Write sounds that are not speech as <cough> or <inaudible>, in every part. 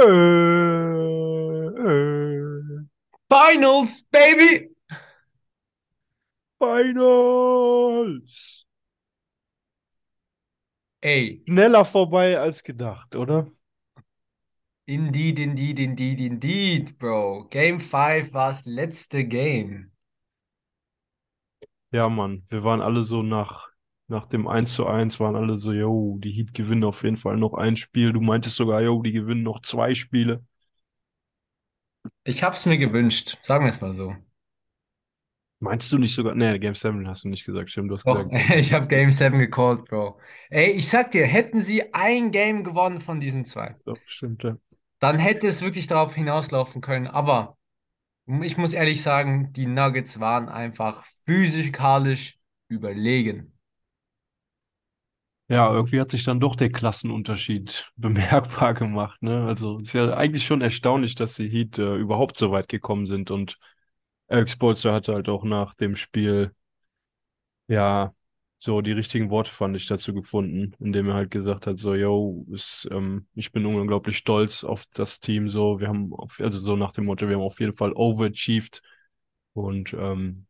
Äh, äh, Finals, baby! Finals! Ey, Schneller vorbei als gedacht, oder? indeed, indeed, indeed, indeed, Bro. Game 5 war das letzte Game. Ja, Mann, wir waren alle so nach, nach dem 1 zu 1 waren alle so, yo, die Heat gewinnen auf jeden Fall noch ein Spiel. Du meintest sogar, yo, die gewinnen noch zwei Spiele. Ich hab's mir gewünscht, sagen wir es mal so. Meinst du nicht sogar? Nee, Game 7 hast du nicht gesagt, stimmt, du hast Doch, gesagt. <laughs> ich habe Game 7 gecallt, Bro. Ey, ich sag dir, hätten sie ein Game gewonnen von diesen zwei, Doch, stimmt, ja. dann hätte es wirklich darauf hinauslaufen können. Aber ich muss ehrlich sagen, die Nuggets waren einfach physikalisch überlegen. Ja, irgendwie hat sich dann doch der Klassenunterschied <laughs> bemerkbar gemacht, ne? Also, es ist ja eigentlich schon erstaunlich, dass die Heat äh, überhaupt so weit gekommen sind und Eric Spoelstra hatte halt auch nach dem Spiel, ja, so die richtigen Worte fand ich dazu gefunden, indem er halt gesagt hat, so, yo, ist, ähm, ich bin unglaublich stolz auf das Team, so, wir haben, auf, also so nach dem Motto, wir haben auf jeden Fall overachieved und ähm,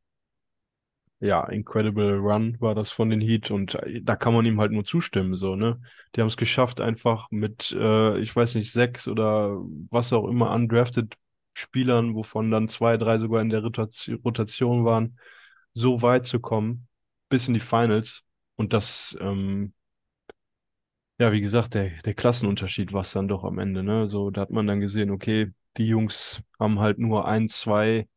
ja, incredible Run war das von den Heat und äh, da kann man ihm halt nur zustimmen, so, ne? Die haben es geschafft, einfach mit, äh, ich weiß nicht, sechs oder was auch immer undrafted Spielern, wovon dann zwei, drei sogar in der Rotation, waren, so weit zu kommen, bis in die Finals. Und das, ähm, ja, wie gesagt, der, der Klassenunterschied war es dann doch am Ende, ne? So, da hat man dann gesehen, okay, die Jungs haben halt nur ein, zwei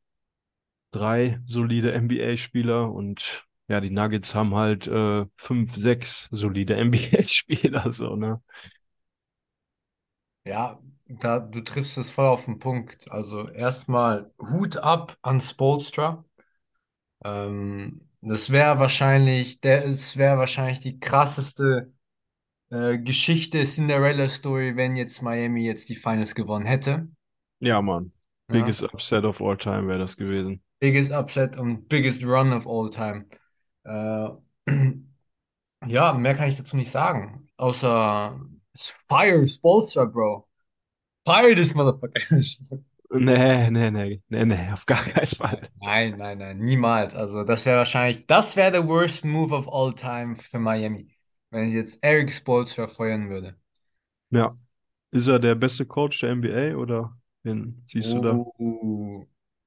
drei solide NBA-Spieler und ja, die Nuggets haben halt äh, fünf, sechs solide <laughs> NBA-Spieler, so, ne? Ja, da, du triffst es voll auf den Punkt. Also erstmal Hut ab an Spoelstra. Ähm, das wäre wahrscheinlich, der, es wäre wahrscheinlich die krasseste äh, Geschichte, Cinderella-Story, wenn jetzt Miami jetzt die Finals gewonnen hätte. Ja, Mann. Ja. Biggest Upset of all time wäre das gewesen. Biggest Upset und biggest Run of all time. Äh, <clears throat> ja, mehr kann ich dazu nicht sagen. Außer Fire Spoelstra, Bro. Fire this motherfucker. <laughs> Nee, nee, nee, nee, nee, auf gar keinen Fall. Nein, nein, nein, niemals. Also das wäre wahrscheinlich, das wäre the worst move of all time für Miami, wenn ich jetzt Eric Spoelstra feuern würde. Ja. Ist er der beste Coach der NBA oder wen siehst du da?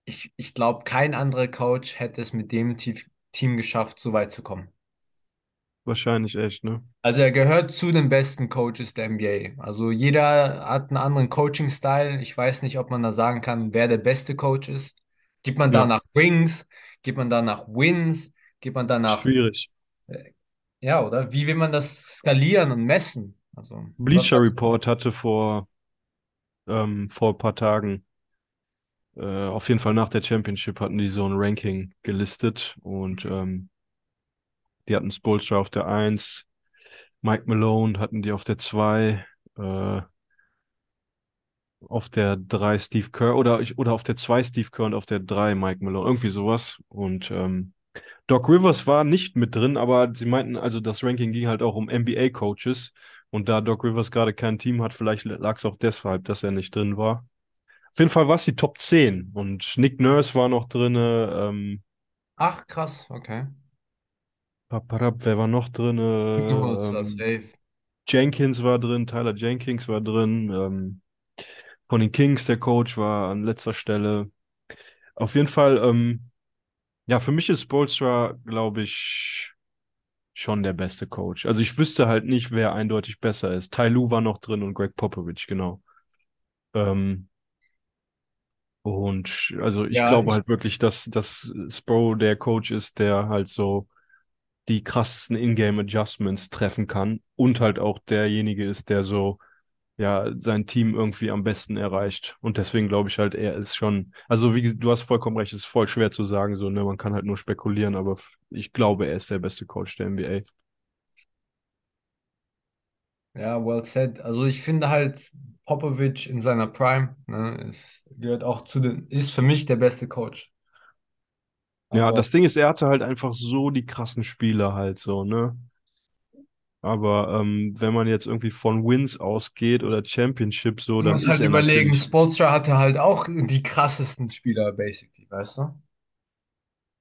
Ich, ich glaube, kein anderer Coach hätte es mit dem Team geschafft, so weit zu kommen. Wahrscheinlich echt, ne? Also er gehört zu den besten Coaches der NBA. Also jeder hat einen anderen Coaching-Style. Ich weiß nicht, ob man da sagen kann, wer der beste Coach ist. Gibt man da Ja, nach Rings? Gibt man da nach Wins? Gibt man da nach, schwierig. äh, ja, oder? Wie will man das skalieren und messen? Also, Bleacher Report hatte vor, ähm, vor ein paar Tagen, äh, auf jeden Fall nach der Championship hatten die so ein Ranking gelistet und ähm, Die hatten Spoelstra auf der 1, Mike Malone hatten die auf der 2, äh, auf der 3 Steve Kerr oder, ich, oder auf der 2 Steve Kerr und auf der 3 Mike Malone, irgendwie sowas. Und ähm, Doc Rivers war nicht mit drin, aber sie meinten, also das Ranking ging halt auch um NBA-Coaches. Und da Doc Rivers gerade kein Team hat, vielleicht lag es auch deshalb, dass er nicht drin war. Auf jeden Fall war es die Top 10 und Nick Nurse war noch drin, ähm, Ach, krass, okay. paparap, wer war noch drin? All-Star <laughs> Ähm. Jenkins war drin, Tyler Jenkins war drin, ähm, von den Kings, der Coach war an letzter Stelle. Auf jeden Fall, ähm, ja, für mich ist Spoelstra, glaube ich, schon der beste Coach. Also ich wüsste halt nicht, wer eindeutig besser ist. Ty Lue war noch drin und Greg Popovich, genau. Ähm, und also ich Ja, glaube ich, halt wirklich, dass, dass Spo der Coach ist, der halt so die krassesten Ingame Adjustments treffen kann und halt auch derjenige ist, der so ja sein Team irgendwie am besten erreicht. Und deswegen glaube ich halt, er ist schon, also wie du hast vollkommen recht, es ist voll schwer zu sagen, so, ne, man kann halt nur spekulieren, aber ich glaube, er ist der beste Coach der NBA. Ja, well said. Also ich finde halt Popovich in seiner Prime, ne, ist, gehört auch zu den, ist für mich der beste Coach. Ja, Aber das Ding ist, er hatte halt einfach so die krassen Spieler halt so, ne? Aber ähm, wenn man jetzt irgendwie von Wins ausgeht oder Championship so, Du dann musst ist halt er überlegen, Spoelstra hatte halt auch die krassesten Spieler, basically, weißt du?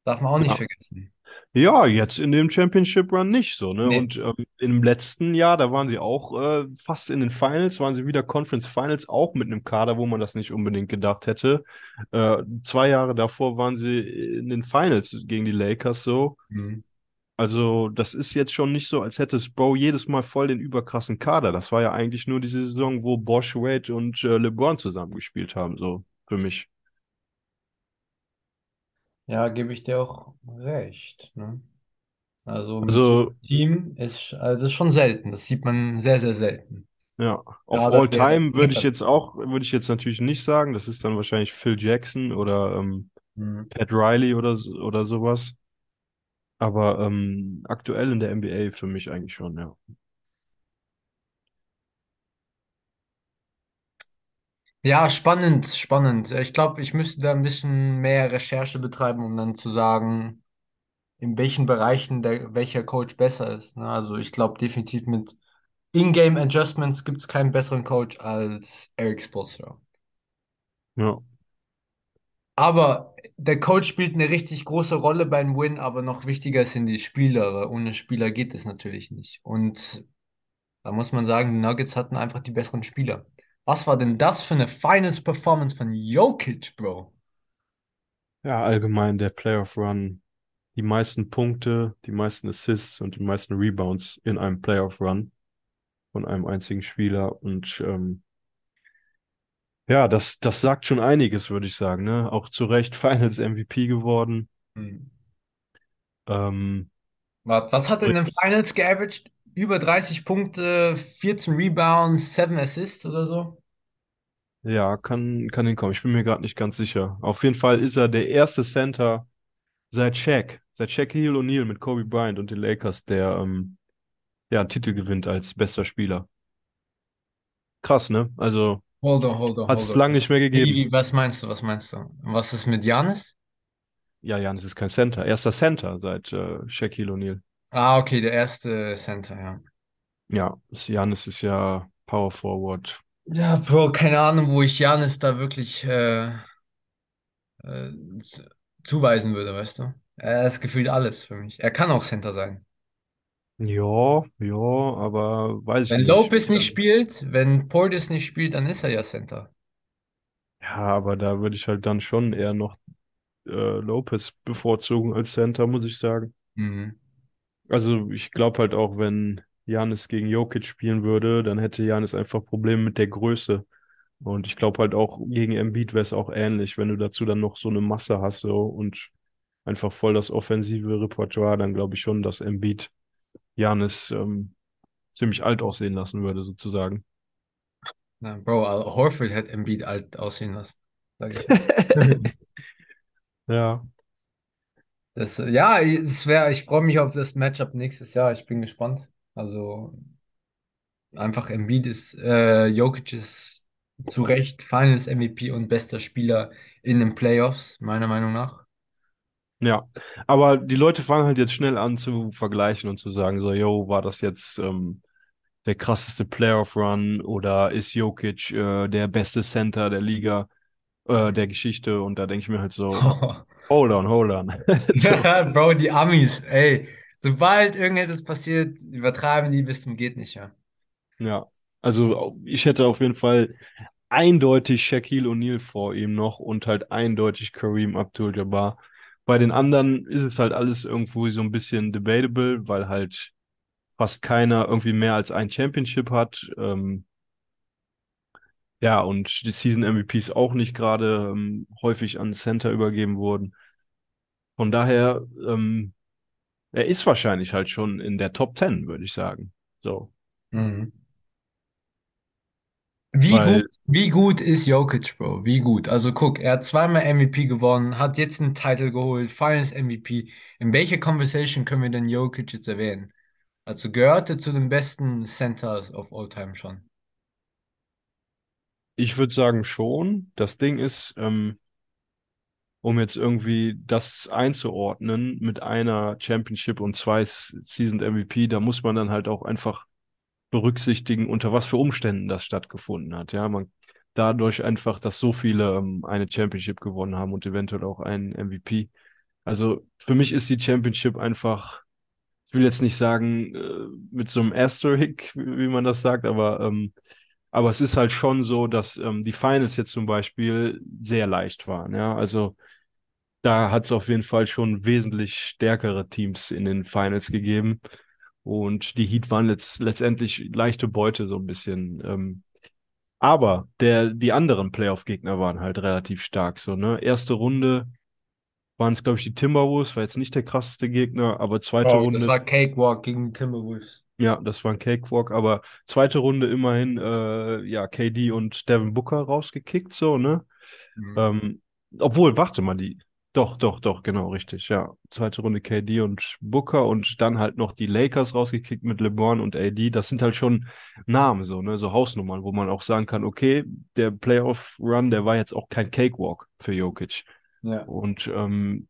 Darf man auch nicht ja, vergessen. Ja, jetzt in dem Championship Run nicht so, ne? Nee. Und ähm, im letzten Jahr, da waren sie auch äh, fast in den Finals, waren sie wieder Conference Finals, auch mit einem Kader, wo man das nicht unbedingt gedacht hätte. Äh, zwei Jahre davor waren sie in den Finals gegen die Lakers so. Mhm. Also, das ist jetzt schon nicht so, als hätte Spo jedes Mal voll den überkrassen Kader. Das war ja eigentlich nur diese Saison, wo Bosch, Wade und äh, LeBron zusammengespielt haben, so für mich. Ja, gebe ich dir auch recht. Ne? Also mit so Also, einem Team ist, also das ist schon selten. Das sieht man sehr, sehr selten. ja, auf Gerade All der Time würde ich jetzt auch, würde ich jetzt natürlich nicht sagen. Das ist dann wahrscheinlich Phil Jackson oder ähm, Mhm. Pat Riley oder, so- oder sowas. Aber ähm, aktuell in der NBA für mich eigentlich schon, ja. Ja, spannend, spannend. Ich glaube, ich müsste da ein bisschen mehr Recherche betreiben, um dann zu sagen, in welchen Bereichen der, welcher Coach besser ist. Ne? Also ich glaube definitiv mit In-Game Adjustments gibt es keinen besseren Coach als Eric Spoelstra. Ja, Aber der Coach spielt eine richtig große Rolle beim Win, aber noch wichtiger sind die Spieler, weil ohne Spieler geht es natürlich nicht. Und da muss man sagen, die Nuggets hatten einfach die besseren Spieler. Was war denn das für eine Finals-Performance von Jokic, Bro? ja, allgemein der Playoff Run. Die meisten Punkte, die meisten Assists und die meisten Rebounds in einem Playoff Run. von einem einzigen Spieler. Und ähm, ja, das, das sagt schon einiges, würde ich sagen. Ne? Auch zu Recht <laughs> Finals MVP geworden. Hm. Ähm, Was, was hat er in den Finals geaveraged? Über 30 Punkte, 14 Rebounds, 7 Assists oder so? ja, kann, kann hinkommen. Ich bin mir gerade nicht ganz sicher. Auf jeden Fall ist er der erste Center seit Shaq, seit Shaquille O'Neal mit Kobe Bryant und den Lakers, der ähm, ja, einen Titel gewinnt als bester Spieler. Krass, ne? Also Hold on, hold on, hat es lange nicht mehr gegeben. Wie, was meinst du, was meinst du? Was ist mit Giannis? Ja, Janis ist kein Center. Erster Center seit äh, Shaquille O'Neal. Ah, okay, der erste Center, ja. Ja, Janis ist ja Power Forward. Ja, Bro, keine Ahnung, wo ich Giannis da wirklich äh, äh, zuweisen würde, weißt du? Er ist gefühlt alles für mich. Er kann auch Center sein. Ja, ja, aber weiß ich Wenn nicht. Lopez nicht spielt, wenn Portis nicht spielt, dann ist er ja Center. Ja, aber da würde ich halt dann schon eher noch äh, Lopez bevorzugen als Center, muss ich sagen. Mhm. Also ich glaube halt auch, wenn Janis gegen Jokic spielen würde, dann hätte Janis einfach Probleme mit der Größe. Und ich glaube halt auch gegen Embiid wäre es auch ähnlich, wenn du dazu dann noch so eine Masse hast so, und einfach voll das offensive Repertoire, dann glaube ich schon, dass Embiid Janis ähm, ziemlich alt aussehen lassen würde, sozusagen. Ja, Bro, Al Horford hat Embiid alt aussehen lassen, sag ich. <laughs> <laughs> Ja, Das, ja, es wäre, ich freue mich auf das Matchup nächstes Jahr. Ich bin gespannt. Also einfach Embiid ist, äh, Jokic ist zu Recht Finals MVP und bester Spieler in den Playoffs, meiner Meinung nach. ja. Aber die Leute fangen halt jetzt schnell an zu vergleichen und zu sagen, so, yo, war das jetzt ähm, der krasseste Playoff-Run oder ist Jokic äh, der beste Center der Liga, äh, der Geschichte? Und da denke ich mir halt so, <laughs> hold on, hold on. <laughs> So, Ja, Bro, die Amis, ey. Sobald irgendetwas passiert, übertreiben die bis zum geht nicht mehr. ja. Also ich hätte auf jeden Fall eindeutig Shaquille O'Neal vor ihm noch und halt eindeutig Kareem Abdul-Jabbar. Bei den anderen ist es halt alles irgendwo so ein bisschen debatable, weil halt fast keiner irgendwie mehr als ein Championship hat. Ähm, ja, und die Season MVPs auch nicht gerade ähm, häufig an Center übergeben wurden. Von daher, ähm, er ist wahrscheinlich halt schon in der Top 10, würde ich sagen. So, Mhm. Wie gut, weil wie gut ist Jokic, Bro? Wie gut? Also guck, er hat zweimal MVP gewonnen, hat jetzt einen Titel geholt, Finals MVP. In welcher Conversation können wir denn Jokic jetzt erwähnen? Also gehört er zu den besten Centers of all time schon. Ich würde sagen schon, das Ding ist, ähm, um jetzt irgendwie das einzuordnen mit einer Championship und zwei Season MVP, da muss man dann halt auch einfach berücksichtigen, unter was für Umständen das stattgefunden hat. Ja, man dadurch einfach, dass so viele ähm, eine Championship gewonnen haben und eventuell auch einen MVP. Also für mich ist die Championship einfach, ich will jetzt nicht sagen äh, mit so einem Asterisk, wie, wie man das sagt, aber ähm, aber es ist halt schon so, dass ähm, die Finals jetzt zum Beispiel sehr leicht waren. Ja, also da hat es auf jeden Fall schon wesentlich stärkere Teams in den Finals gegeben. Und die Heat waren letzt, letztendlich leichte Beute so ein bisschen. Ähm, aber der, die anderen Playoff-Gegner waren halt relativ stark. So, ne? Erste Runde waren es, glaube ich, die Timberwolves, war jetzt nicht der krasseste Gegner, aber zweite Oh, Runde. das war Cakewalk gegen die Timberwolves. Ja, das war ein Cakewalk, aber zweite Runde immerhin, äh, ja, KD und Devin Booker rausgekickt, so, ne? Mhm. Ähm, obwohl, warte mal, die. Doch, doch, doch, genau, richtig, ja. Zweite Runde KD und Booker und dann halt noch die Lakers rausgekickt mit LeBron und AD. Das sind halt schon Namen, so, ne, so Hausnummern, wo man auch sagen kann, okay, der Playoff-Run, der war jetzt auch kein Cakewalk für Jokic. Ja. Und ähm,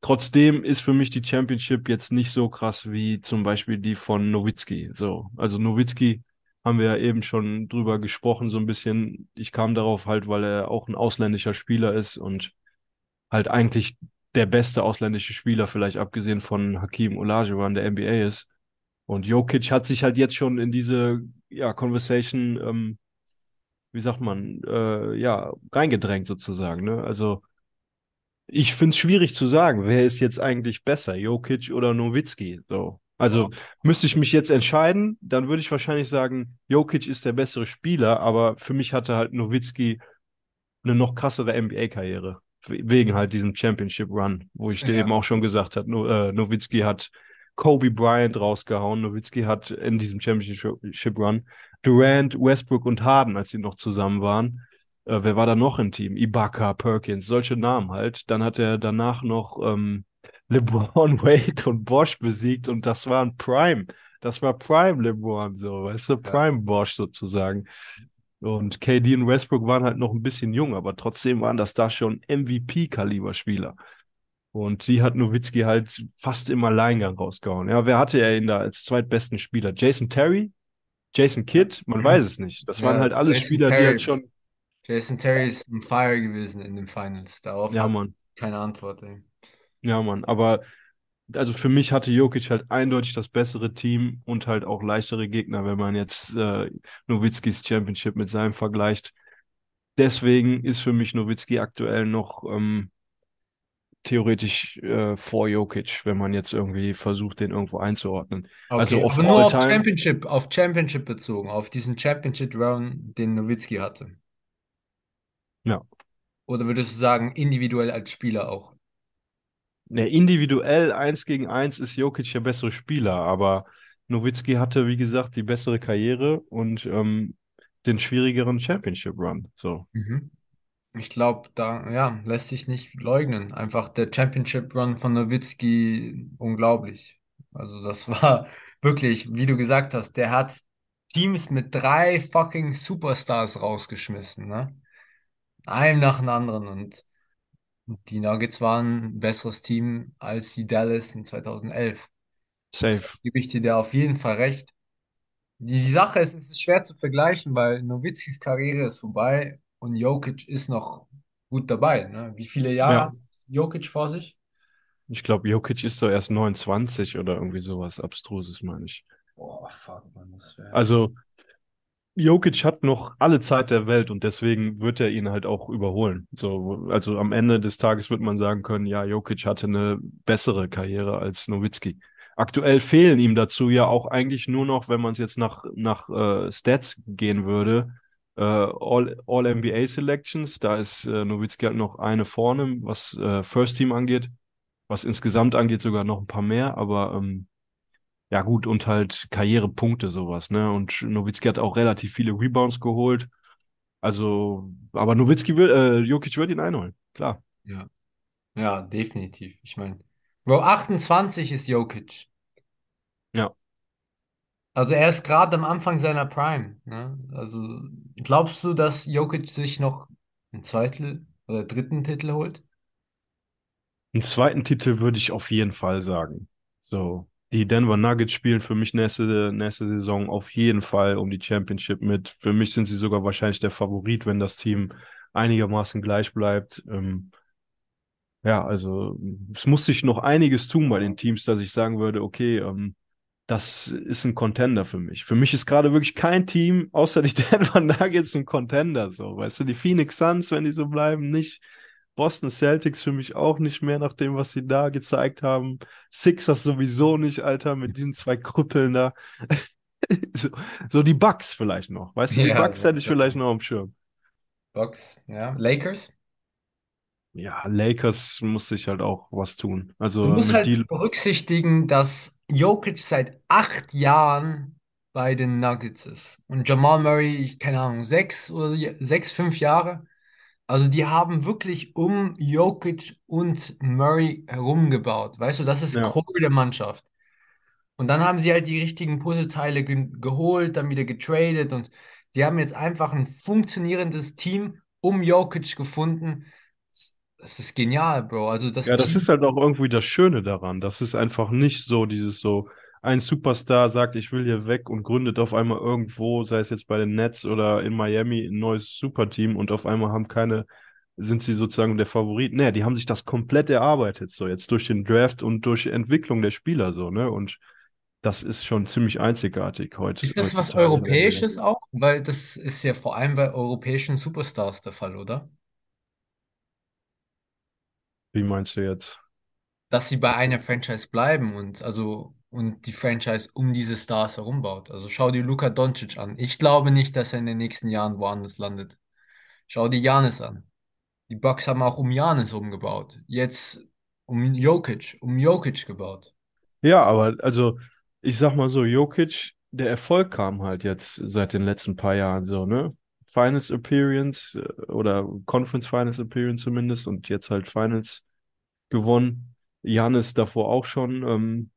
trotzdem ist für mich die Championship jetzt nicht so krass wie zum Beispiel die von Nowitzki. So, also Nowitzki haben wir ja eben schon drüber gesprochen, so ein bisschen. Ich kam darauf halt, weil er auch ein ausländischer Spieler ist und halt eigentlich der beste ausländische Spieler, vielleicht abgesehen von Hakim Olajuwon der NBA ist. Und Jokic hat sich halt jetzt schon in diese ja, Conversation, ähm, wie sagt man, äh, ja, reingedrängt sozusagen. Ne? Also ich finde es schwierig zu sagen, wer ist jetzt eigentlich besser, Jokic oder Nowitzki. So. Also müsste ich mich jetzt entscheiden, dann würde ich wahrscheinlich sagen, Jokic ist der bessere Spieler, aber für mich hatte halt Nowitzki eine noch krassere NBA-Karriere. Wegen halt diesem Championship-Run, wo ich dir Ja. eben auch schon gesagt habe, no, äh, Nowitzki hat Kobe Bryant rausgehauen, Nowitzki hat in diesem Championship-Run Durant, Westbrook und Harden, als sie noch zusammen waren. Äh, wer war da noch im Team? Ibaka, Perkins, solche Namen halt. Dann hat er danach noch ähm, <laughs> LeBron, Wade und Bosch besiegt und das war ein Prime. Das war Prime LeBron, so, weißt du, Prime Bosch sozusagen. Und KD und Westbrook waren halt noch ein bisschen jung, aber trotzdem waren das da schon MVP-Kaliber-Spieler. Und die hat Nowitzki halt fast im Alleingang rausgehauen. Ja, wer hatte er ihn da als zweitbesten Spieler? Jason Terry? Jason Kidd? Man weiß es nicht. Das waren Ja, halt alles Jason Spieler, die Terry. halt schon. Jason Terry ist ein Fire gewesen in den Finals. Darauf Ja, Mann. keine Antwort, ey. Ja, Mann. Aber also für mich hatte Jokic halt eindeutig das bessere Team und halt auch leichtere Gegner, wenn man jetzt äh, Nowitzkis Championship mit seinem vergleicht. Deswegen ist für mich Nowitzki aktuell noch ähm, theoretisch äh, vor Jokic, wenn man jetzt irgendwie versucht, den irgendwo einzuordnen. Also Okay, auf aber nur auf Championship, auf Championship bezogen, auf diesen Championship Run, den Nowitzki hatte. Ja. Oder würdest du sagen, individuell als Spieler auch? Ne, individuell eins gegen eins ist Jokic der bessere Spieler, aber Nowitzki hatte, wie gesagt, die bessere Karriere und ähm, den schwierigeren Championship Run. So. Mhm. Ich glaube, da, ja, lässt sich nicht leugnen. Einfach der Championship Run von Nowitzki, unglaublich. Also das war <laughs> wirklich, wie du gesagt hast, der hat Teams mit drei fucking Superstars rausgeschmissen, ne? Einem nach dem anderen und die Nuggets waren ein besseres Team als die Dallas in 2011. Safe. Gebe ich dir da auf jeden Fall recht. Die, die Sache ist, es ist schwer zu vergleichen, weil Nowitzkis Karriere ist vorbei und Jokic ist noch gut dabei. Ne? Wie viele Jahre Ja. hat Jokic vor sich? Ich glaube, Jokic ist so erst 29 oder irgendwie sowas Abstruses, meine ich. Boah, fuck, man, das wäre. Also, Jokic hat noch alle Zeit der Welt und deswegen wird er ihn halt auch überholen. So, also am Ende des Tages wird man sagen können, ja, Jokic hatte eine bessere Karriere als Nowitzki. Aktuell fehlen ihm dazu ja auch eigentlich nur noch, wenn man es jetzt nach, nach äh, Stats gehen würde, äh, All, All-NBA Selections. Da ist äh, Nowitzki halt noch eine vorne, was äh, First Team angeht. Was insgesamt angeht, sogar noch ein paar mehr, aber ähm, ja, gut, und halt Karrierepunkte, sowas, ne? Und Nowitzki hat auch relativ viele Rebounds geholt. Also, aber Nowitzki will, äh, Jokic wird ihn einholen, klar. Ja. Ja, definitiv. Ich meine, Bro, 28 ist Jokic. Ja. Also er ist gerade am Anfang seiner Prime. Ne? Also glaubst du, dass Jokic sich noch einen zweiten oder dritten Titel holt? Einen zweiten Titel würde ich auf jeden Fall sagen. So, die Denver Nuggets spielen für mich nächste, nächste Saison auf jeden Fall um die Championship mit. Für mich sind sie sogar wahrscheinlich der Favorit, wenn das Team einigermaßen gleich bleibt. Ähm, ja, also es muss sich noch einiges tun bei den Teams, dass ich sagen würde, okay, ähm, das ist ein Contender für mich. Für mich ist gerade wirklich kein Team, außer die <laughs> Denver Nuggets, ein Contender. So, weißt du, die Phoenix Suns, wenn die so bleiben, nicht. Boston Celtics für mich auch nicht mehr, nach dem, was sie da gezeigt haben. Sixers sowieso nicht, Alter, mit diesen zwei Krüppeln da. <laughs> so, so die Bucks vielleicht noch. Weißt du, die Ja, Bucks hätte ich ja. vielleicht noch am Schirm. Box, ja. Lakers? Ja, Lakers muss sich halt auch was tun. Du Also musst mit halt die, berücksichtigen, dass Jokic seit acht Jahren bei den Nuggets ist. Und Jamal Murray, ich- keine Ahnung, sechs oder sechs, fünf Jahre. Also die haben wirklich um Jokic und Murray herumgebaut. Weißt du, das ist ja. Core der Mannschaft. Und dann haben sie halt die richtigen Puzzleteile ge geholt, dann wieder getradet und die haben jetzt einfach ein funktionierendes Team um Jokic gefunden. Das das ist genial, Bro. Also das Ja, das Team. ist halt auch irgendwie das Schöne daran. Das ist einfach nicht so dieses so, ein Superstar sagt, ich will hier weg und gründet auf einmal irgendwo, sei es jetzt bei den Nets oder in Miami, ein neues Superteam und auf einmal haben keine, sind sie sozusagen der Favorit. Nee, die haben sich das komplett erarbeitet, so jetzt durch den Draft und durch Entwicklung der Spieler, so, ne? Und das ist schon ziemlich einzigartig heut, Ist das was. Europäisches auch? Weil das ist ja vor allem bei europäischen Superstars der Fall, oder? Wie meinst du jetzt? Dass sie bei einer Franchise bleiben und also und die Franchise um diese Stars herumbaut. Also schau dir Luka Doncic an. Ich glaube nicht, dass er in den nächsten Jahren woanders landet. Schau dir Giannis an. Die Bucks haben auch um Giannis umgebaut. Jetzt um Jokic, um Jokic gebaut. Ja, aber also ich sag mal so, Jokic, der Erfolg kam halt jetzt seit den letzten paar Jahren so, ne? Finals Appearance äh, oder Conference Finals Appearance zumindest und jetzt halt Finals gewonnen. Giannis davor auch schon ähm,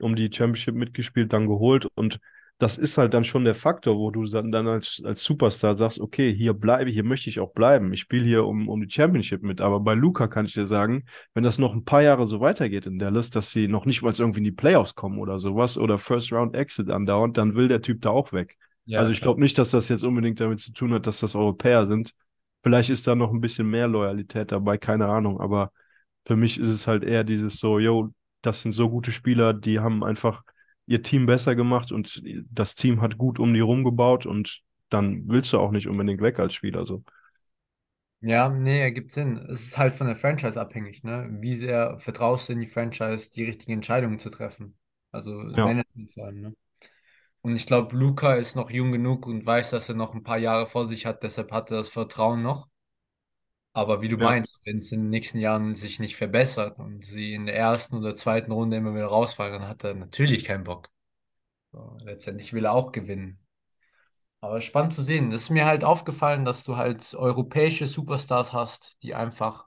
um die Championship mitgespielt, dann geholt. Und das ist halt dann schon der Faktor, wo du dann, dann als, als Superstar sagst, okay, hier bleibe, hier möchte ich auch bleiben. Ich spiele hier um, um die Championship mit. Aber bei Luca kann ich dir sagen, wenn das noch ein paar Jahre so weitergeht in Dallas, dass sie noch nicht mal irgendwie in die Playoffs kommen oder sowas oder First Round Exit andauernd, dann will der Typ da auch weg. Ja, Also ich glaube nicht, dass das jetzt unbedingt damit zu tun hat, dass das Europäer sind. Vielleicht ist da noch ein bisschen mehr Loyalität dabei, keine Ahnung, aber für mich ist es halt eher dieses so, yo, das sind so gute Spieler, die haben einfach ihr Team besser gemacht und das Team hat gut um die rumgebaut und dann willst du auch nicht unbedingt weg als Spieler so. Ja, nee, ergibt Sinn. Es ist halt von der Franchise abhängig, ne? Wie sehr vertraust du in die Franchise, die richtigen Entscheidungen zu treffen? Also Ja, Management vor allem, ne? Und ich glaube, Luka ist noch jung genug und weiß, dass er noch ein paar Jahre vor sich hat, deshalb hat er das Vertrauen noch. Aber wie du ja, meinst, wenn es in den nächsten Jahren sich nicht verbessert und sie in der ersten oder zweiten Runde immer wieder rausfallen, dann hat er natürlich keinen Bock. So, letztendlich will er auch gewinnen. Aber spannend zu sehen. Das ist mir halt aufgefallen, dass du halt europäische Superstars hast, die einfach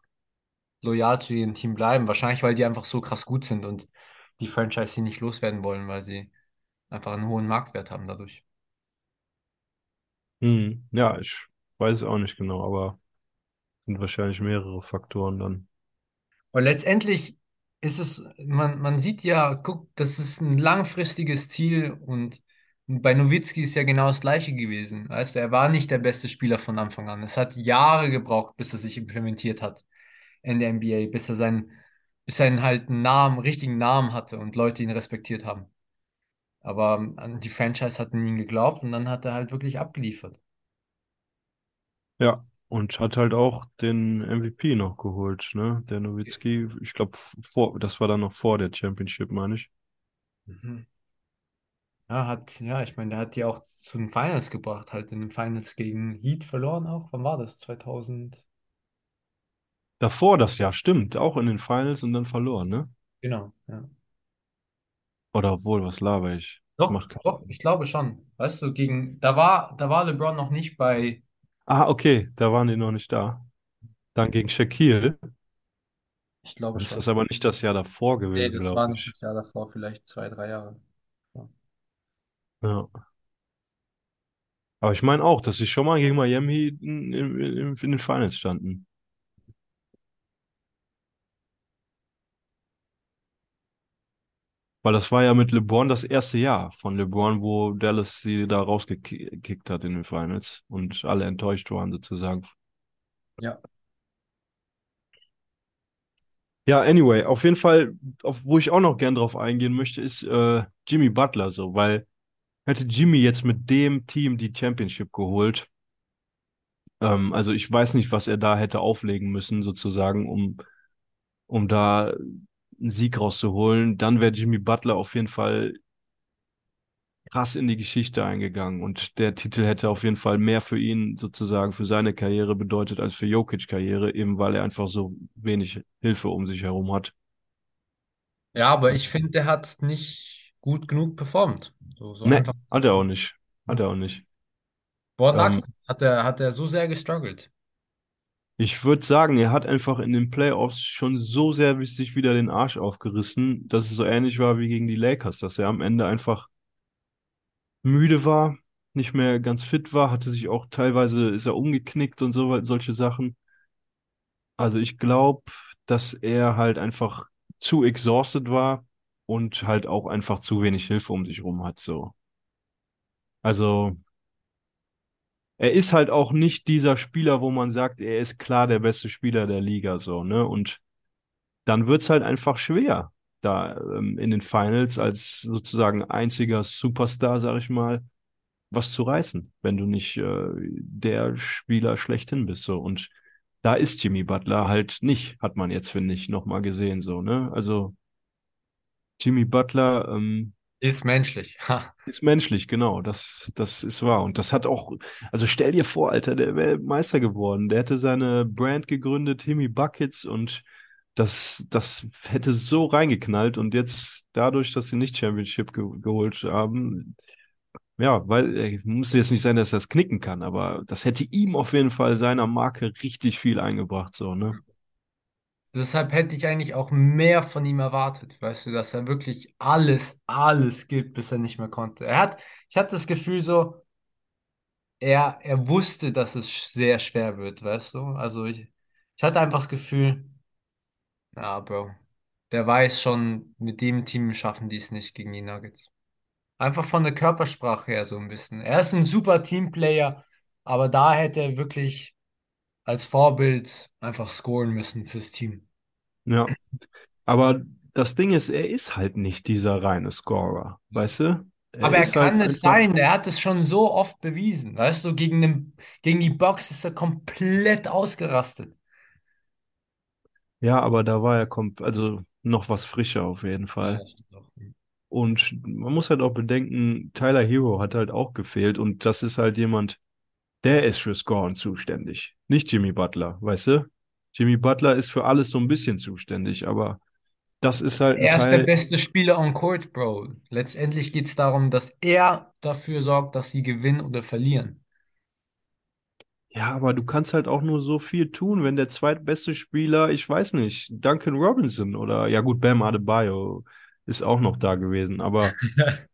loyal zu ihrem Team bleiben. Wahrscheinlich, weil die einfach so krass gut sind und die Franchise sie nicht loswerden wollen, weil sie einfach einen hohen Marktwert haben dadurch. hm, ja, ich weiß es auch nicht genau, aber sind wahrscheinlich mehrere Faktoren dann. Und letztendlich ist es, man, man sieht ja, guck, das ist ein langfristiges Ziel und bei Nowitzki ist ja genau das Gleiche gewesen. Weißt du, er war nicht der beste Spieler von Anfang an. Es hat Jahre gebraucht, bis er sich implementiert hat in der NBA, bis er seinen, bis er einen halt einen Namen, richtigen Namen hatte und Leute ihn respektiert haben. Aber an die Franchise hat an ihn geglaubt und dann hat er halt wirklich abgeliefert. Ja, und hat halt auch den MVP noch geholt, ne? Der Nowitzki, ich glaube, vor, das war dann noch vor der Championship, meine ich. Mhm. Ja, hat, ja, ich meine, der hat die auch zu den Finals gebracht, halt in den Finals gegen Heat verloren auch. Wann war das? 2000? Davor das Jahr, stimmt, auch in den Finals und dann verloren, ne? Genau, ja. Oder obwohl, was laber ich? Doch, doch, ich glaube schon. Weißt du, gegen, da war, da war LeBron noch nicht bei, Ah, okay, da waren die noch nicht da. Dann gegen Shaquille. ich glaube ist schon. das aber nicht das Jahr davor Nee, gewesen, das glaube war nicht ich. das Jahr davor, vielleicht zwei, drei Jahre. Ja. Ja. Aber ich meine auch, dass sie schon mal gegen Miami in, in, in, in den Finals standen. Weil das war ja mit LeBron das erste Jahr von LeBron, wo Dallas sie da rausgekickt hat in den Finals und alle enttäuscht waren sozusagen. Ja. Ja, anyway, auf jeden Fall, auf, wo ich auch noch gern drauf eingehen möchte, ist äh, Jimmy Butler so, weil hätte Jimmy jetzt mit dem Team die Championship geholt, ähm, also ich weiß nicht, was er da hätte auflegen müssen, sozusagen, um, um da einen Sieg rauszuholen, dann wäre Jimmy Butler auf jeden Fall krass in die Geschichte eingegangen und der Titel hätte auf jeden Fall mehr für ihn sozusagen für seine Karriere bedeutet als für Jokic Karriere, eben weil er einfach so wenig Hilfe um sich herum hat. Ja, aber ich finde, der hat nicht gut genug performt. So, so Ne, einfach. hat er auch nicht. Hat er auch nicht. Woran Ähm? Hat er, hat er so sehr gestruggelt? Ich würde sagen, er hat einfach in den Playoffs schon so sehr sich wieder den Arsch aufgerissen, dass es so ähnlich war wie gegen die Lakers, dass er am Ende einfach müde war, nicht mehr ganz fit war, hatte sich auch teilweise, ist er umgeknickt und so, solche Sachen. Also ich glaube, dass er halt einfach zu exhausted war und halt auch einfach zu wenig Hilfe um sich rum hat, so. Also er ist halt auch nicht dieser Spieler, wo man sagt, er ist klar der beste Spieler der Liga, so, ne? Und dann wird's halt einfach schwer, da ähm, in den Finals als sozusagen einziger Superstar, sag ich mal, was zu reißen, wenn du nicht äh, der Spieler schlechthin bist. So. Und da ist Jimmy Butler halt nicht, hat man jetzt, finde ich, nochmal gesehen. So, ne? Also Jimmy Butler ähm, Ist menschlich. Ha. ist menschlich, genau. Das, das ist wahr. Und das hat auch, also stell dir vor, Alter, der wäre Meister geworden. Der hätte seine Brand gegründet, Timmy Buckets, und das, das hätte so reingeknallt. Und jetzt dadurch, dass sie nicht Championship ge geholt haben, ja, weil äh, muss jetzt nicht sein, dass er das knicken kann, aber das hätte ihm auf jeden Fall seiner Marke richtig viel eingebracht, so, ne? Deshalb hätte ich eigentlich auch mehr von ihm erwartet, weißt du, dass er wirklich alles, alles gibt, bis er nicht mehr konnte. Er hat, ich hatte das Gefühl so, er, er wusste, dass es sehr schwer wird, weißt du? Also ich, ich hatte einfach das Gefühl, ja, Bro, der weiß schon, mit dem Team schaffen die es nicht gegen die Nuggets. Einfach von der Körpersprache her so ein bisschen. Er ist ein super Teamplayer, aber da hätte er wirklich als Vorbild einfach scoren müssen fürs Team. Ja. Aber das Ding ist, er ist halt nicht dieser reine Scorer, weißt du? Er Aber er halt kann es einfach, sein, er hat es schon so oft bewiesen. Weißt du, gegen, den, gegen die Bucks ist er komplett ausgerastet. ja, aber da war er komp also noch was frischer auf jeden Fall. Und man muss halt auch bedenken, Tyler Hero hat halt auch gefehlt und das ist halt jemand, der ist für Scoren zuständig, nicht Jimmy Butler, weißt du? Jimmy Butler ist für alles so ein bisschen zuständig, aber das ist halt Er ist der Teil, beste Spieler on Court, Bro. Letztendlich geht es darum, dass er dafür sorgt, dass sie gewinnen oder verlieren. ja, aber du kannst halt auch nur so viel tun, wenn der zweitbeste Spieler, ich weiß nicht, Duncan Robinson oder, ja gut, Bam Adebayo ist auch noch da gewesen, aber <laughs>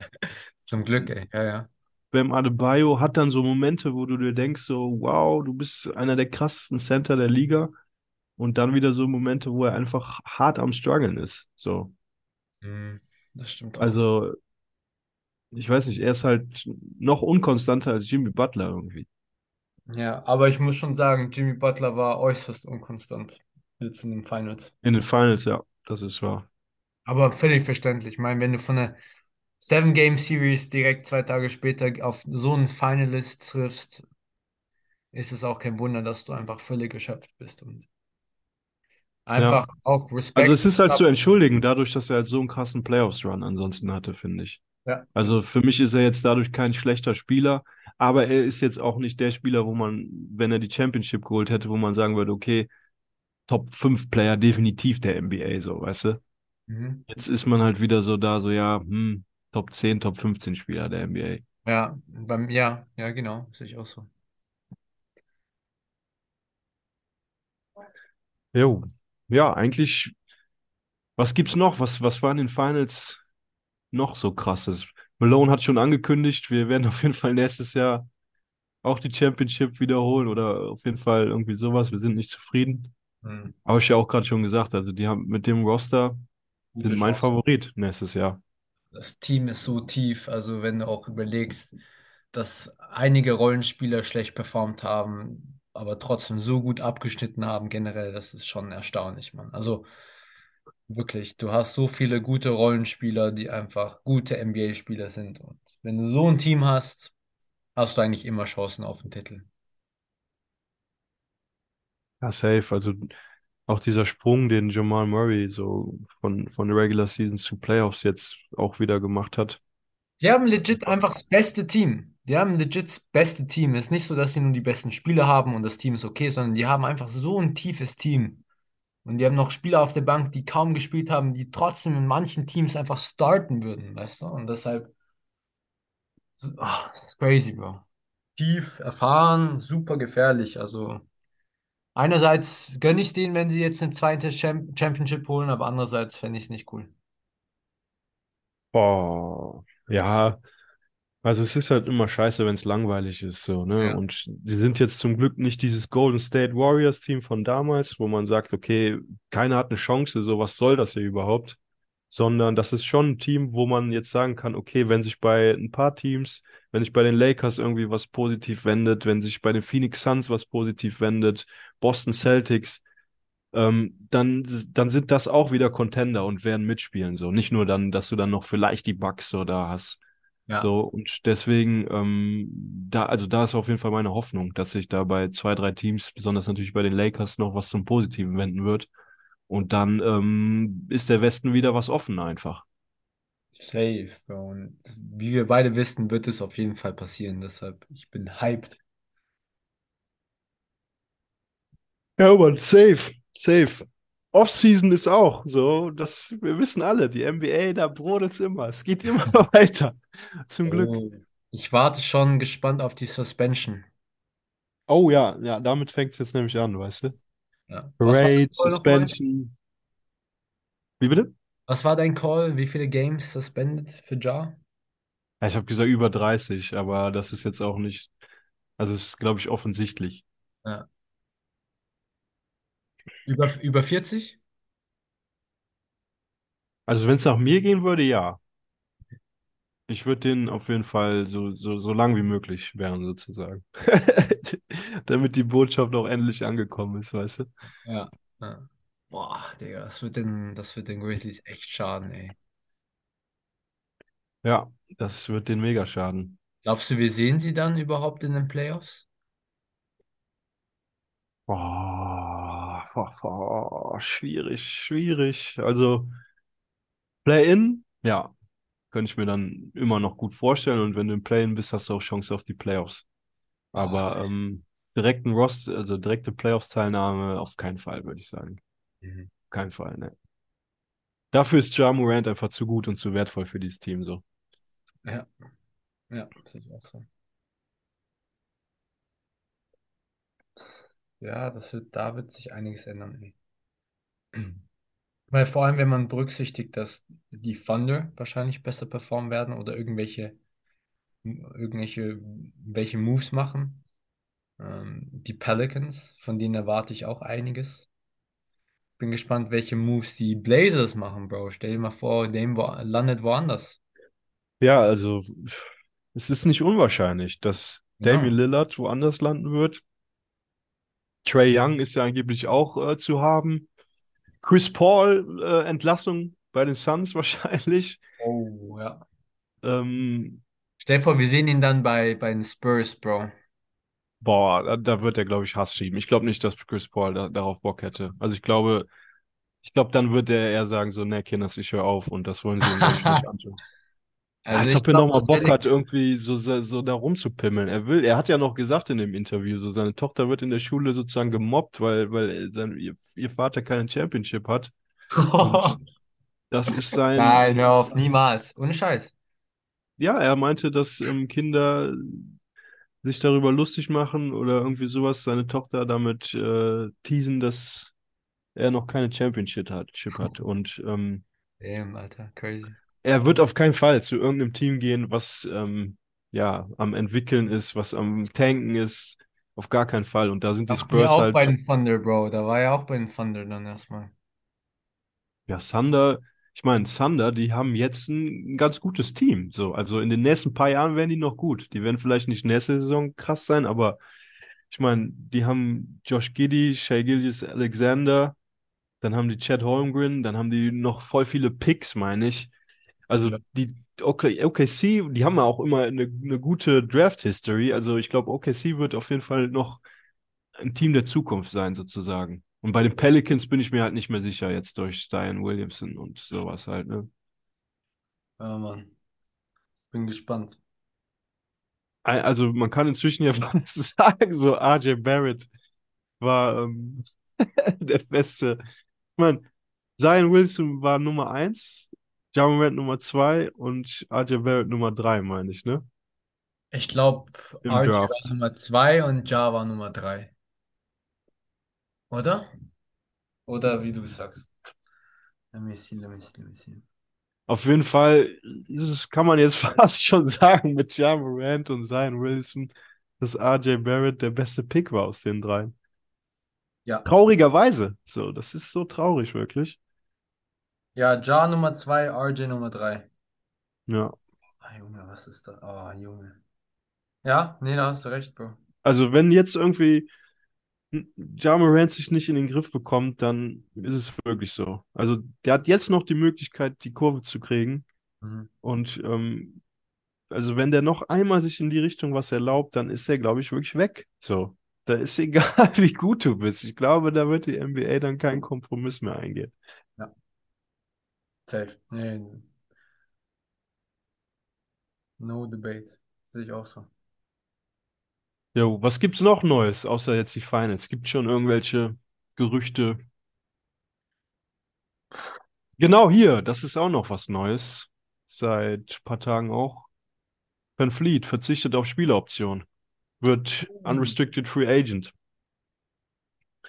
Zum Glück, ey. Ja, ja. Bam Adebayo hat dann so Momente, wo du dir denkst, so, wow, du bist einer der krassesten Center der Liga und dann wieder so Momente, wo er einfach hart am struggeln ist, so. Hm, das stimmt auch. Also, ich weiß nicht, er ist halt noch unkonstanter als Jimmy Butler irgendwie. Ja, aber ich muss schon sagen, Jimmy Butler war äußerst unkonstant jetzt in den Finals. In den Finals, ja, das ist wahr. Aber völlig verständlich. Ich meine, wenn du von einer Seven-Game-Series direkt zwei Tage später auf so einen Finalist triffst, ist es auch kein Wunder, dass du einfach völlig erschöpft bist und Ja. einfach auch Also Respekt. es ist halt zu entschuldigen, dadurch, dass er halt so einen krassen Playoffs-Run ansonsten hatte, finde ich. Ja, Also für mich ist er jetzt dadurch kein schlechter Spieler, aber er ist jetzt auch nicht der Spieler, wo man, wenn er die Championship geholt hätte, wo man sagen würde, okay, Top 5 Player definitiv der NBA, so, weißt du? mhm. Jetzt ist man halt wieder so da, so ja, hm, Top 10, Top 15 Spieler der NBA. Ja, beim, ja, ja, genau, sehe ich auch so. Jo. Ja, eigentlich, was gibt's noch? Was, was war in den Finals noch so krasses? Malone hat schon angekündigt, wir werden <laughs> auf jeden Fall nächstes Jahr auch die Championship wiederholen oder auf jeden Fall irgendwie sowas. Wir sind nicht zufrieden. Mhm. Aber ich ja auch gerade schon gesagt, also die haben mit dem Roster sind mein. Favorit nächstes Jahr. Das Team ist so tief, also wenn du auch überlegst, dass einige Rollenspieler schlecht performt haben, aber trotzdem so gut abgeschnitten haben, generell, das ist schon erstaunlich, Mann. Also wirklich, du hast so viele gute Rollenspieler, die einfach gute NBA-Spieler sind. Und wenn du so ein Team hast, hast du eigentlich immer Chancen auf den Titel. Ja, safe. Also auch dieser Sprung, den Jamal Murray so von, von Regular Season zu Playoffs jetzt auch wieder gemacht hat. Sie haben legit einfach das beste Team. Die haben legit das beste Team. Es ist nicht so, dass sie nur die besten Spieler haben und das Team ist okay, sondern die haben einfach so ein tiefes Team. Und die haben noch Spieler auf der Bank, die kaum gespielt haben, die trotzdem in manchen Teams einfach starten würden, weißt du? Und deshalb, ah, das ist crazy, Bro. Tief, erfahren, super gefährlich. Also einerseits gönne ich denen, wenn sie jetzt eine zweite Champ Championship holen, aber andererseits fände ich es nicht cool. Boah, ja, also es ist halt immer scheiße, wenn es langweilig ist, so, ne? Ja. Und sie sind jetzt zum Glück nicht dieses Golden State Warriors Team von damals, wo man sagt, okay, keiner hat eine Chance, so was soll das hier überhaupt? Sondern das ist schon ein Team, wo man jetzt sagen kann, okay, wenn sich bei ein paar Teams, wenn sich bei den Lakers irgendwie was positiv wendet, wenn sich bei den Phoenix Suns was positiv wendet, Boston Celtics, ähm, dann, dann sind das auch wieder Contender und werden mitspielen. So, nicht nur dann, dass du dann noch vielleicht die Bucks so da hast. Ja. So, und deswegen, ähm, da, also da ist auf jeden Fall meine Hoffnung, dass sich da bei zwei, drei Teams, besonders natürlich bei den Lakers, noch was zum Positiven wenden wird. Und dann ähm, ist der Westen wieder was offen einfach. Safe. Und wie wir beide wissen, wird es auf jeden Fall passieren. Deshalb, ich bin hyped. Ja, Mann, safe, safe. Offseason ist auch so, das, wir wissen alle, die NBA, da brodelt's immer. Es geht immer <laughs> weiter. Zum Glück. Oh. Ich warte schon gespannt auf die Suspension. Oh ja, ja, damit fängt's jetzt nämlich an, weißt du? Ja. Parade? Suspension. Wie bitte? Was war dein Call? Wie viele Games suspended für Ja? Ja, ich habe gesagt über 30, aber das ist jetzt auch nicht, also ist, glaube ich, offensichtlich. Ja. Über, über 40? Also wenn es nach mir gehen würde, ja. Ich würde den auf jeden Fall so, so, so lang wie möglich sperren, sozusagen. <laughs> Damit die Botschaft auch endlich angekommen ist, weißt du? Ja. ja. Boah, Digga, das wird den, das wird den Grizzlies echt schaden, ey. Ja, das wird den mega schaden. Glaubst du, wir sehen sie dann überhaupt in den Playoffs? Boah, boah, boah, schwierig, schwierig. Also Play-in, ja, könnte ich mir dann immer noch gut vorstellen. Und wenn du im Play-in bist, hast du auch Chance auf die Playoffs. Aber Ah, ähm, direkten Rost, also direkte Playoffs-Teilnahme auf keinen Fall, würde ich sagen. mhm. Kein Fall, ne. Dafür ist Ja Morant einfach zu gut und zu wertvoll für dieses Team so. Ja, ja, sehe ich auch so. Ja, das wird, da wird sich einiges ändern, ey. Weil vor allem, wenn man berücksichtigt, dass die Thunder wahrscheinlich besser performen werden oder irgendwelche, irgendwelche, welche Moves machen. Ähm, die Pelicans, von denen erwarte ich auch einiges. Bin gespannt, welche Moves die Blazers machen, Bro. Stell dir mal vor, Dame wo, landet woanders. Ja, also es ist nicht unwahrscheinlich, dass. Damian Lillard woanders landen wird. Trae Young ist ja angeblich auch äh, zu haben. Chris Paul, äh, Entlassung bei den Suns <laughs> wahrscheinlich. Oh, ja. Ähm, Stell dir vor, wir sehen ihn dann bei, bei den Spurs, Bro. boah, da, da wird er, glaube ich, Hass schieben. Ich glaube nicht, dass Chris Paul da, darauf Bock hätte. Also ich glaube, ich glaube, dann wird er eher sagen, so, ne, Kinders, ich höre auf und das wollen sie ihm, ich, nicht <laughs> antun. Also Als ob er nochmal Bock hat, irgendwie so, so, da rumzupimmeln. Er will, er hat ja noch gesagt in dem Interview, so seine Tochter wird in der Schule sozusagen gemobbt, weil, weil sein, ihr, ihr Vater keinen Championship hat. <laughs> Das ist sein, Nein, hör auf, niemals. Ohne Scheiß. ja, er meinte, dass ähm, Kinder sich darüber lustig machen oder irgendwie sowas, seine Tochter damit äh, teasen, dass er noch keine Championship hat, Chip hat. Und ähm, Damn, Alter, crazy. Er wird auf keinen Fall zu irgendeinem Team gehen, was ähm, ja am entwickeln ist, was am tanken ist. Auf gar keinen Fall. Und da sind die wir Spurs auch bei halt, den Thunder, Bro. Da war ja auch bei den Thunder dann erstmal. ja, Thunder. ich meine, Thunder, die haben jetzt ein ganz gutes Team. So, also in den nächsten paar Jahren werden die noch gut. Die werden vielleicht nicht nächste Saison krass sein, aber ich meine, die haben Josh Giddey, Shea Gillius Alexander, dann haben die Chad Holmgren, dann haben die noch voll viele Picks, meine ich. Also die OKC, die haben ja auch immer eine, eine gute Draft-History. Also ich glaube, OKC wird auf jeden Fall noch ein Team der Zukunft sein, sozusagen. Und bei den Pelicans bin ich mir halt nicht mehr sicher, jetzt durch Stein Williamson und sowas halt, ne? Ja, Mann. Bin gespannt. Also man kann inzwischen ja fast <laughs> sagen, so RJ Barrett war ähm, <laughs> der Beste. Man, Zion Wilson war Nummer 1 Jamal Murray Nummer 2 und RJ Barrett Nummer 3, meine ich, ne? Ich glaube, RJ war Nummer 2 und Ja war Nummer 3. Oder? Oder wie du sagst. Let me see, let me see, let me see. Auf jeden Fall, das kann man jetzt <laughs> fast schon sagen mit Ja Morant und Zion Wilson, dass RJ Barrett der beste Pick war aus den dreien. Ja. Traurigerweise. So, das ist so traurig, wirklich. Ja, Ja Nummer 2, RJ Nummer 3. Ja. Ah, Junge, was ist das? Oh, Junge. Ja, nee, da hast du recht, Bro. Also, wenn jetzt irgendwie Ja Morant sich nicht in den Griff bekommt, dann ist es wirklich so. Also, der hat jetzt noch die Möglichkeit, die Kurve zu kriegen. Mhm. Und ähm, also, wenn der noch einmal sich in die Richtung was erlaubt, dann ist er, glaube ich, wirklich weg. So. Da ist egal, <laughs> wie gut du bist. Ich glaube, da wird die NBA dann keinen Kompromiss mehr eingehen. Safe. Nee. No debate. Sehe ich auch so. Jo, was gibt's noch Neues, außer jetzt die Finals? Gibt schon irgendwelche Gerüchte? Genau hier, das ist auch noch was Neues. Seit ein paar Tagen auch. Van Fleet verzichtet auf Spieleroption. Wird unrestricted free agent.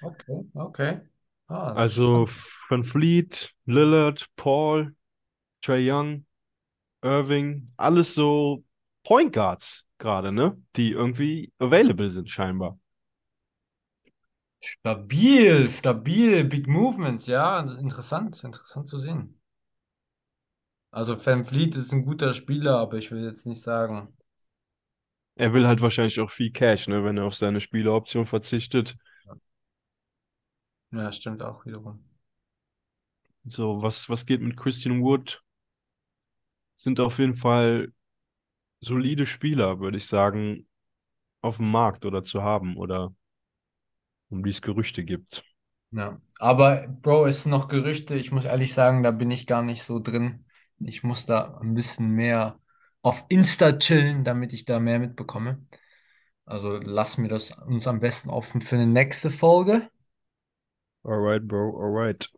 Okay, okay. Ah, Also. Van Fleet, Lillard, Paul, Trae Young, Irving, alles so Point Guards gerade, ne? Die irgendwie available sind scheinbar. Stabil, stabil, Big Movements, ja, interessant, interessant zu sehen. Also Van Vliet ist ein guter Spieler, aber ich will jetzt nicht sagen, Er will halt wahrscheinlich auch viel Cash, ne, wenn er auf seine Spieleroption verzichtet. Ja, stimmt auch wiederum. So, was, was geht mit Christian Wood? Sind auf jeden Fall solide Spieler, würde ich sagen, auf dem Markt oder zu haben oder um die es Gerüchte gibt. Ja, aber Bro, es sind noch Gerüchte. Ich muss ehrlich sagen, da bin ich gar nicht so drin. Ich muss da ein bisschen mehr auf Insta chillen, damit ich da mehr mitbekomme. Also lassen wir das uns am besten offen für eine nächste Folge. Alright, Bro, alright.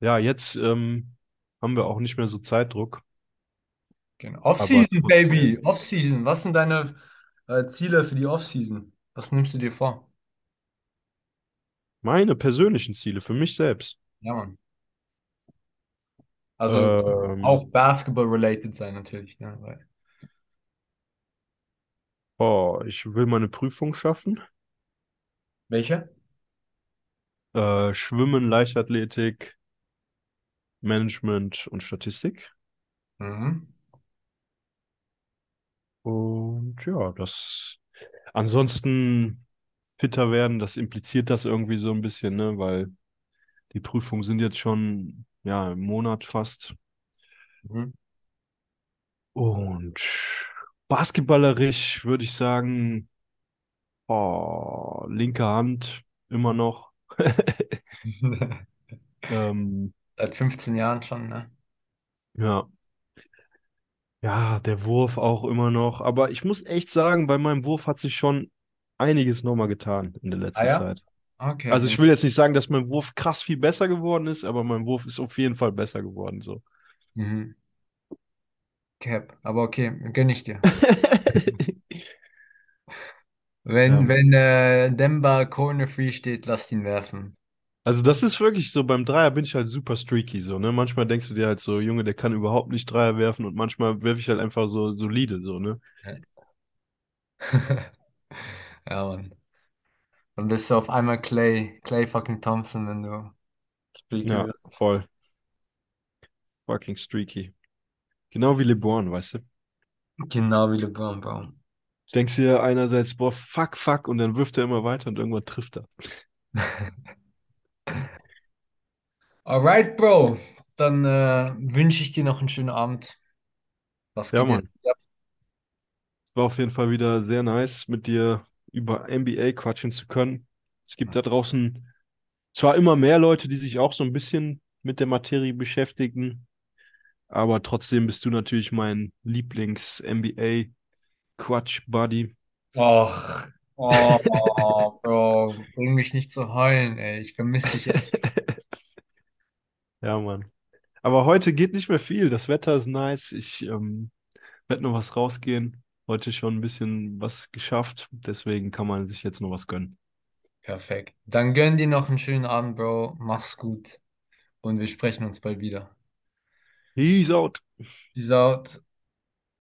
Ja, jetzt ähm, haben wir auch nicht mehr so Zeitdruck. Genau. Off-Season. Baby. Off-Season. Was sind deine äh, Ziele für die Off-Season? Was nimmst du dir vor? Meine persönlichen Ziele für mich selbst. Ja, Mann. Also Ähm, auch Basketball-related sein natürlich. Ne? Weil, oh, ich will meine Prüfung schaffen. welche? Äh, Schwimmen, Leichtathletik, Management und Statistik. Mhm. Und ja, das ansonsten fitter werden, das impliziert das irgendwie so ein bisschen, ne? Weil die Prüfungen sind jetzt schon ja im Monat fast. Mhm. Und basketballerisch würde ich sagen, oh, linke Hand immer noch. <laughs> Ähm, Seit 15 Jahren schon, ne? ja. Ja, der Wurf auch immer noch. Aber ich muss echt sagen, bei meinem Wurf hat sich schon einiges nochmal getan in der Ah letzten ja? Zeit. Okay. Also ich will jetzt nicht sagen, dass mein Wurf krass viel besser geworden ist, aber mein Wurf ist auf jeden Fall besser geworden. So. Mhm. Cap. Aber okay, gönn ich dir. <laughs> Wenn, Ja. wenn äh, Demba Corner Free steht, lass ihn werfen. Also das ist wirklich so, beim Dreier bin ich halt super streaky, so, ne? Manchmal denkst du dir halt so, Junge, der kann überhaupt nicht Dreier werfen und manchmal werfe ich halt einfach so solide, so, ne? <laughs> Ja, Mann. Dann bist du auf einmal Clay, Clay fucking Thompson, wenn du streaky Ja, bist. voll. fucking streaky. Genau wie LeBron, weißt du? Genau wie LeBron, Bro. Du denkst dir einerseits, boah, fuck, fuck, und dann wirft er immer weiter und irgendwann trifft er. <laughs> Alright, Bro. Dann äh, wünsche ich dir noch einen schönen Abend. Was Ja? Mann. Es war auf jeden Fall wieder sehr nice, mit dir über NBA quatschen zu können. Es gibt da draußen zwar immer mehr Leute, die sich auch so ein bisschen mit der Materie beschäftigen, aber trotzdem bist du natürlich mein Lieblings-NBA-Quatsch-Buddy. Och, <laughs> oh, Bro, bring mich nicht zu heulen, ey. Ich vermisse dich echt. <laughs> Ja, Mann. Aber heute geht nicht mehr viel. Das Wetter ist nice. Ich ähm, werde noch was rausgehen. Heute schon ein bisschen was geschafft. Deswegen kann man sich jetzt noch was gönnen. Perfekt. Dann gönn dir noch einen schönen Abend, Bro. Mach's gut. Und wir sprechen uns bald wieder. Peace out. Peace out.